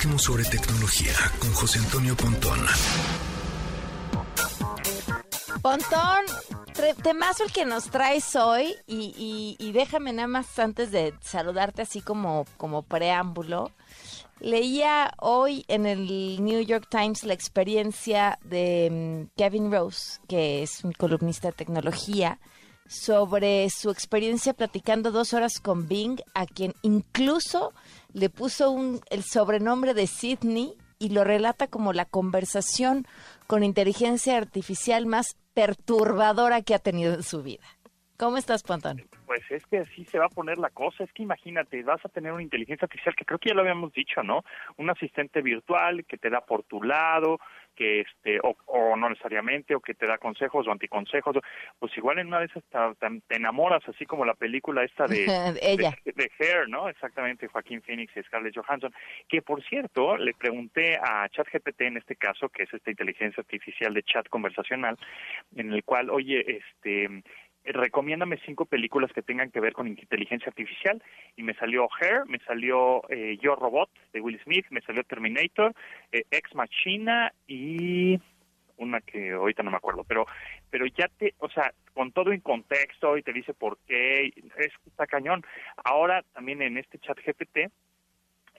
último sobre tecnología con José Antonio Pontón. Pontón, temazo el que nos traes hoy y, y, déjame nada más antes de saludarte así como, como preámbulo. Leía hoy en el New York Times la experiencia de mm, Kevin Rose, que es un columnista de tecnología, sobre su experiencia platicando dos horas con Bing, a quien incluso le puso un, el sobrenombre de Sidney y lo relata como la conversación con inteligencia artificial más perturbadora que ha tenido en su vida. ¿Cómo estás, Pontón? Pues es que así se va a poner la cosa. Es que imagínate, vas a tener una inteligencia artificial que creo que ya lo habíamos dicho, ¿no? Un asistente virtual que te da por tu lado, que este o, no necesariamente o que te da consejos o anticonsejos pues igual en una de esas te, enamoras así como la película esta de ella de, Hair no exactamente Joaquín Phoenix y Scarlett Johansson que por cierto le pregunté a ChatGPT en este caso que es esta inteligencia artificial de chat conversacional en el cual oye este recomiéndame cinco películas que tengan que ver con inteligencia artificial y me salió Hair, me salió eh, Yo Robot de Will Smith, me salió Terminator, eh, Ex Machina y una que ahorita no me acuerdo, pero pero ya te, o sea, con todo en contexto y te dice por qué, es está cañón. Ahora también en este chat GPT,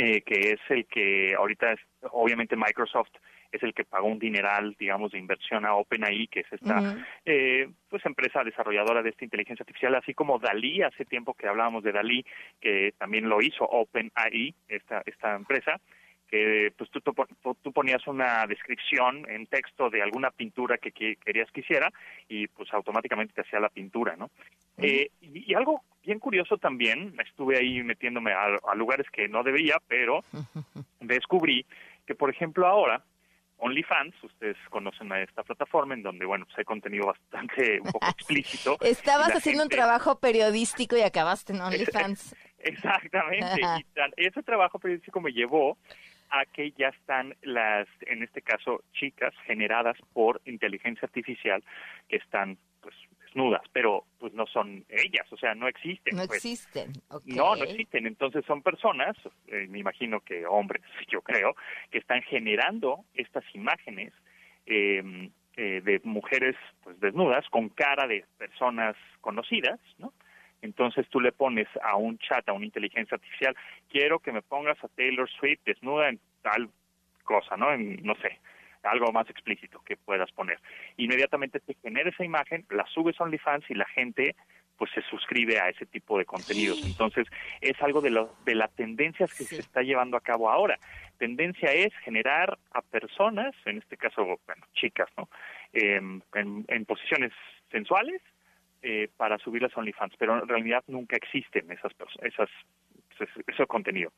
eh, que es el que ahorita es, obviamente Microsoft es el que pagó un dineral, digamos, de inversión a OpenAI, que es esta eh, pues empresa desarrolladora de esta inteligencia artificial, así como Dalí, hace tiempo que hablábamos de Dalí, que también lo hizo OpenAI, esta, esta empresa, que pues tú, tú, ponías una descripción en texto de alguna pintura que, querías que hiciera y pues automáticamente te hacía la pintura, ¿no? eh, y, algo bien curioso también, estuve ahí metiéndome a, lugares que no debía, pero descubrí que, por ejemplo, ahora OnlyFans, ustedes conocen a esta plataforma en donde, bueno, pues hay contenido bastante un poco explícito. Estabas haciendo un trabajo periodístico y acabaste en OnlyFans. Exactamente. y ese trabajo periodístico me llevó a que ya están las, en este caso, chicas generadas por inteligencia artificial que están, pues, desnudas, pero pues no son ellas, o sea, no existen. No pues. existen. No, no existen. Entonces son personas, eh, me imagino que hombres, yo creo, que están generando estas imágenes em, eh, de mujeres pues desnudas con cara de personas conocidas, ¿no? Entonces tú le pones a un chat, a una inteligencia artificial, quiero que me pongas a Taylor Swift desnuda en tal cosa, ¿no? En, no sé, algo más explícito que puedas poner. Inmediatamente te genera esa imagen, la subes a OnlyFans y la gente pues se suscribe a ese tipo de contenidos. Entonces, es algo de, lo, de las tendencias que se está llevando a cabo ahora. Tendencia es generar a personas, en este caso, bueno, chicas, ¿no? Em, en, posiciones sensuales eh, para subirlas a OnlyFans, pero en realidad nunca existen esas esas ese contenido,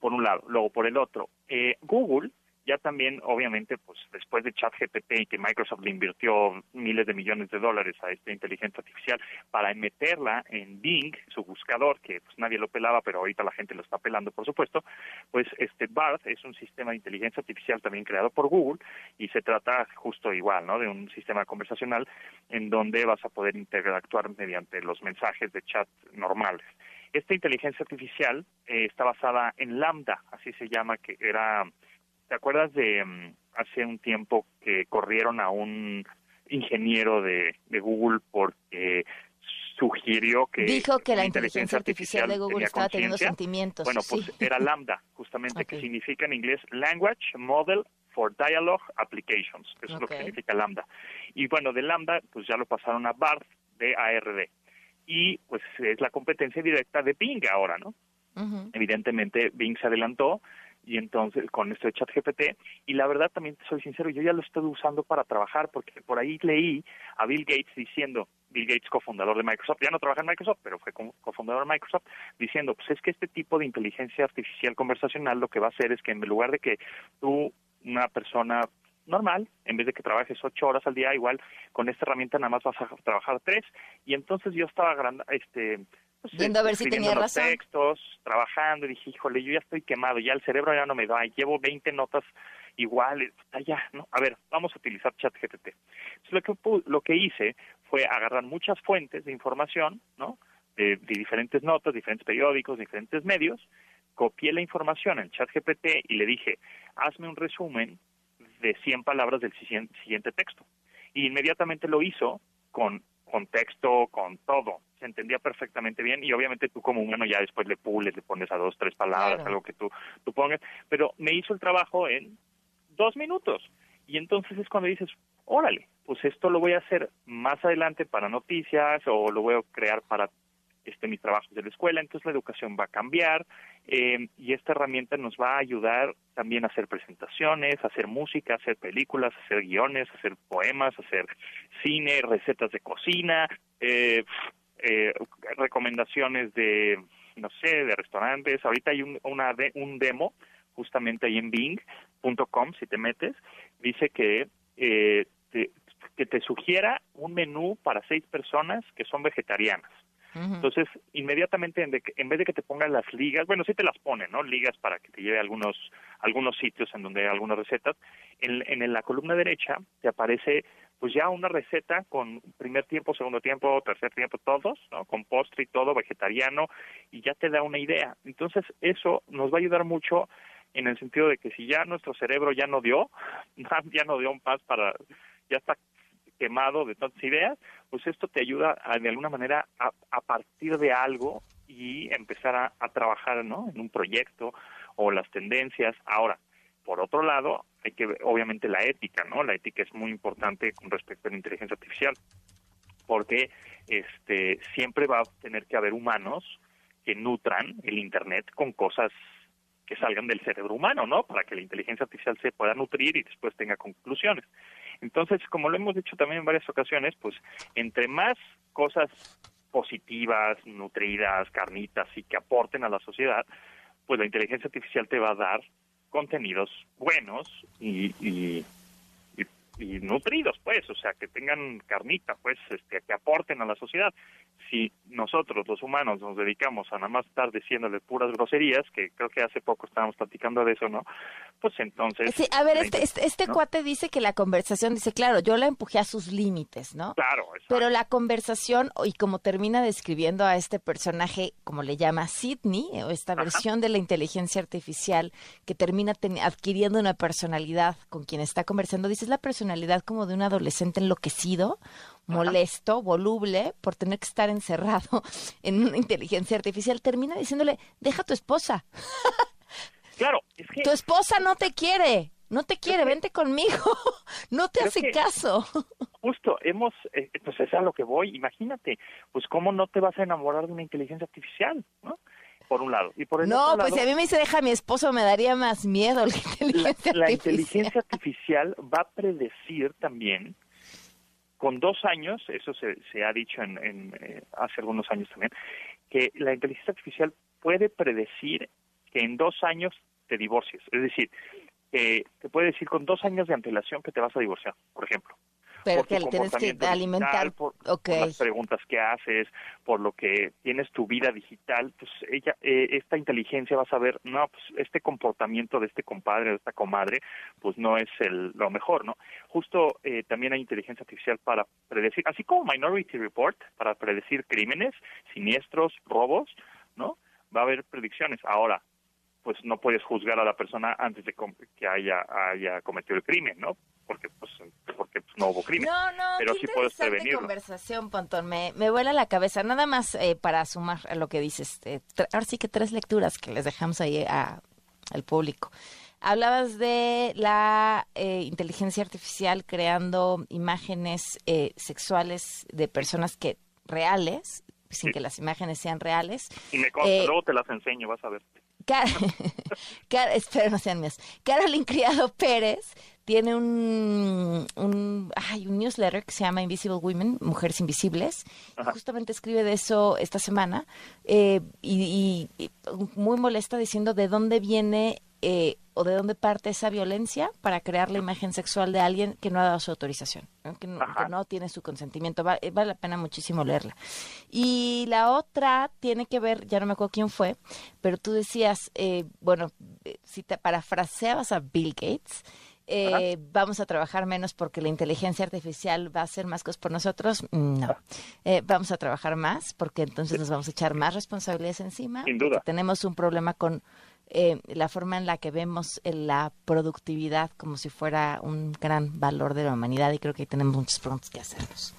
por un lado. Luego, por el otro, eh, Google ya también, obviamente, pues después de ChatGPT y que Microsoft le invirtió miles de millones de dólares a esta inteligencia artificial para meterla en Bing, su buscador, que pues nadie lo pelaba, pero ahorita la gente lo está pelando, por supuesto, pues este BART es un sistema de inteligencia artificial también creado por Google y se trata justo igual, ¿no? De un sistema conversacional en donde vas a poder interactuar mediante los mensajes de chat normales. Esta inteligencia artificial eh, está basada en Lambda, así se llama, que era ¿Te acuerdas de mm, hace un tiempo que corrieron a un ingeniero de, Google porque sugirió que dijo que la inteligencia artificial, de Google estaba teniendo sentimientos. Bueno, pues era Lambda, justamente, que significa en inglés Language Model for Dialogue Applications. Eso es lo que significa Lambda. Y bueno, de Lambda, pues ya lo pasaron a BARD, de ARD. Y pues es la competencia directa de Bing ahora, ¿no? Evidentemente, Bing se adelantó y entonces con esto de ChatGPT. Y la verdad también soy sincero yo ya lo estoy usando para trabajar porque por ahí leí a Bill Gates diciendo Bill Gates cofundador de Microsoft ya no trabaja en Microsoft pero fue cofundador de Microsoft diciendo pues es que este tipo de inteligencia artificial conversacional lo que va a hacer es que en lugar de que tú una persona normal, en vez de que trabajes ocho horas al día, igual con esta herramienta nada más vas a trabajar tres. Y entonces yo estaba este, pues, Viendo a ver si tenía los textos, trabajando, y dije, híjole, yo ya estoy quemado, ya el cerebro ya no me da, llevo 20 notas iguales, ya, ¿no? A ver, vamos a utilizar ChatGPT. Lo que, lo que hice fue agarrar muchas fuentes de información, ¿no? De, diferentes notas, diferentes periódicos, diferentes medios, copié la información en chat GPT y le dije, hazme un resumen de 100 palabras del siguiente texto. Y inmediatamente lo hizo con contexto, con todo. Se entendía perfectamente bien y obviamente tú como humano ya después le pules, le pones a dos, tres palabras, algo que tú, tú pongas, pero me hizo el trabajo en dos minutos. Y entonces es cuando dices, órale, pues esto lo voy a hacer más adelante para noticias o lo voy a crear para este, mis trabajos de la escuela, entonces la educación va a cambiar eh, y esta herramienta nos va a ayudar también a hacer presentaciones, a hacer música, a hacer películas, hacer guiones, hacer poemas, hacer cine, recetas de cocina, eh, eh, recomendaciones de, no sé, de restaurantes. Ahorita hay un, una un demo justamente ahí en bing.com, si te metes, dice que que te sugiera un menú para seis personas que son vegetarianas. Entonces, inmediatamente, en, vez de que te pongan las ligas, bueno, sí te las ponen, ¿no? Ligas para que te lleve a algunos, algunos sitios en donde hay algunas recetas. En, en la columna derecha te aparece pues ya una receta con primer tiempo, segundo tiempo, tercer tiempo, todos, ¿no? Con postre y todo, vegetariano, y ya te da una idea. Entonces, eso nos va a ayudar mucho en el sentido de que si ya nuestro cerebro ya no dio, ya no dio un pas para, ya está quemado de tantas ideas, pues esto te ayuda a, de alguna manera a, partir de algo y empezar a trabajar ¿no? en un proyecto o las tendencias. Ahora, por otro lado, hay que obviamente la ética, ¿no? La ética es muy importante con respecto a la inteligencia artificial, porque este siempre va a tener que haber humanos que nutran el internet con cosas que salgan del cerebro humano, ¿no? Para que la inteligencia artificial se pueda nutrir y después tenga conclusiones. Entonces, como lo hemos dicho también en varias ocasiones, pues entre más cosas positivas, nutridas, carnitas y que aporten a la sociedad, pues la inteligencia artificial te va a dar contenidos buenos y, y, y, nutridos, pues, o sea, que tengan carnita, pues, este, que aporten a la sociedad si nosotros los humanos nos dedicamos a nada más estar diciéndole puras groserías, que creo que hace poco estábamos platicando de eso, ¿no? Pues entonces... Sí, a ver, este, este, este cuate dice que la conversación, dice, claro, yo la empujé a sus límites, ¿no? Claro. Pero la conversación, y como termina describiendo a este personaje, como le llama Sidney, o esta versión de la inteligencia artificial, que termina adquiriendo una personalidad con quien está conversando, dice, es la personalidad como de un adolescente enloquecido, molesto, voluble, por tener que estar encerrado en una inteligencia artificial, termina diciéndole, deja a tu esposa. Claro, es que... Tu esposa no te quiere, no te quiere, vente conmigo, no te hace caso. Justo, hemos, eh, pues es a lo que voy, imagínate, pues cómo no te vas a enamorar de una inteligencia artificial, ¿no? Por un lado. Y por el no, pues si a mí me dice deja a mi esposo, me daría más miedo la inteligencia la, la inteligencia artificial va a predecir también con dos años, eso se, se ha dicho en, en eh, hace algunos años también, que la inteligencia artificial puede predecir que en dos años te divorcies. Es decir, te puede decir con dos años de antelación que te vas a divorciar, por ejemplo pero que le tienes que alimentar. por, las preguntas que haces por lo que tienes tu vida digital pues ella eh, esta inteligencia va a saber no pues este comportamiento de este compadre de esta comadre pues no es el lo mejor no justo eh, también hay inteligencia artificial para predecir así como Minority Report para predecir crímenes siniestros robos no va a haber predicciones. Ahora pues no puedes juzgar a la persona antes de que haya haya cometido el crimen no porque pues porque pues, no hubo crimen. No, no, pero sí puedes prevenirlo. conversación, Pontón, me, me vuela la cabeza. Nada más eh, para sumar a lo que dices. Eh, ahora sí que tres lecturas que les dejamos ahí a, al público. Hablabas de la eh, inteligencia artificial creando imágenes sexuales de personas que reales, sin que las imágenes sean reales. Y me consta, luego te las enseño, vas a ver. espero no sean mías. Carolyn Criado Pérez tiene un, un, un newsletter que se llama Invisible Women, Mujeres Invisibles. Justamente escribe de eso esta semana eh, y, muy molesta diciendo de dónde viene eh, o de dónde parte esa violencia para crear la imagen sexual de alguien que no ha dado su autorización, Que, no, tiene su consentimiento. Eh, vale la pena muchísimo leerla. Y la otra tiene que ver, ya no me acuerdo quién fue, pero tú decías, bueno, si te parafraseabas a Bill Gates, eh, vamos a trabajar menos porque la inteligencia artificial va a hacer más cosas por nosotros. No. Eh, vamos a trabajar más porque entonces nos vamos a echar más responsabilidades encima. Sin duda. Tenemos un problema con eh, la forma en la que vemos eh, la productividad como si fuera un gran valor de la humanidad y creo que tenemos muchas preguntas que hacernos.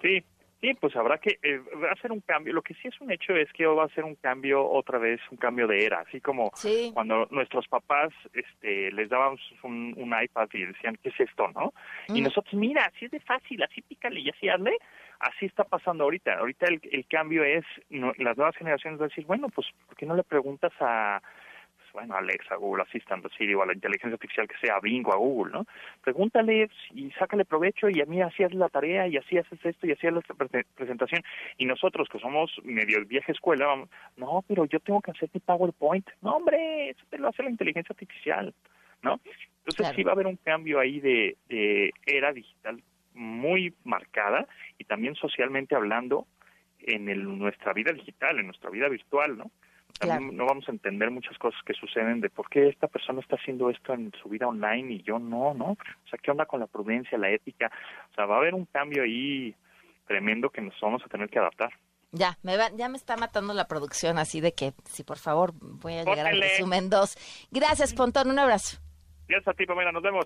Sí, Sí, pues habrá que eh, va a ser un cambio. Lo que sí es un hecho es que va a ser un cambio otra vez, un cambio de era, así como cuando nuestros papás este, les dábamos un, iPad y decían, ¿qué es esto, no? Y nosotros, mira, así es de fácil, así pícale y así hazle. Así está pasando ahorita. Ahorita el, el cambio es, las nuevas generaciones van a decir, bueno, pues, ¿por qué no le preguntas a bueno, Alexa, Google Assistant, Siri o a la inteligencia artificial que sea Bingo, a Google, ¿no? Pregúntale y sácale provecho y a mí así haces la tarea y así haces esto y así haces la presentación. Y nosotros que somos medio vieja escuela, vamos, no, pero yo tengo que hacer mi PowerPoint. No, hombre, eso te lo hace la inteligencia artificial, ¿no? Entonces sí va a haber un cambio ahí de, de era digital muy marcada y también socialmente hablando en el, nuestra vida digital, en nuestra vida virtual, ¿no? No vamos a entender muchas cosas que suceden de por qué esta persona está haciendo esto en su vida online y yo no, ¿no? O sea, ¿qué onda con la prudencia, la ética? O sea, va a haber un cambio ahí tremendo que nos vamos a tener que adaptar. Ya, me ya me está matando la producción, así de que, si por favor, voy a llegar al resumen 2. Gracias, Pontón, un abrazo. Gracias a ti, Pamela, nos vemos.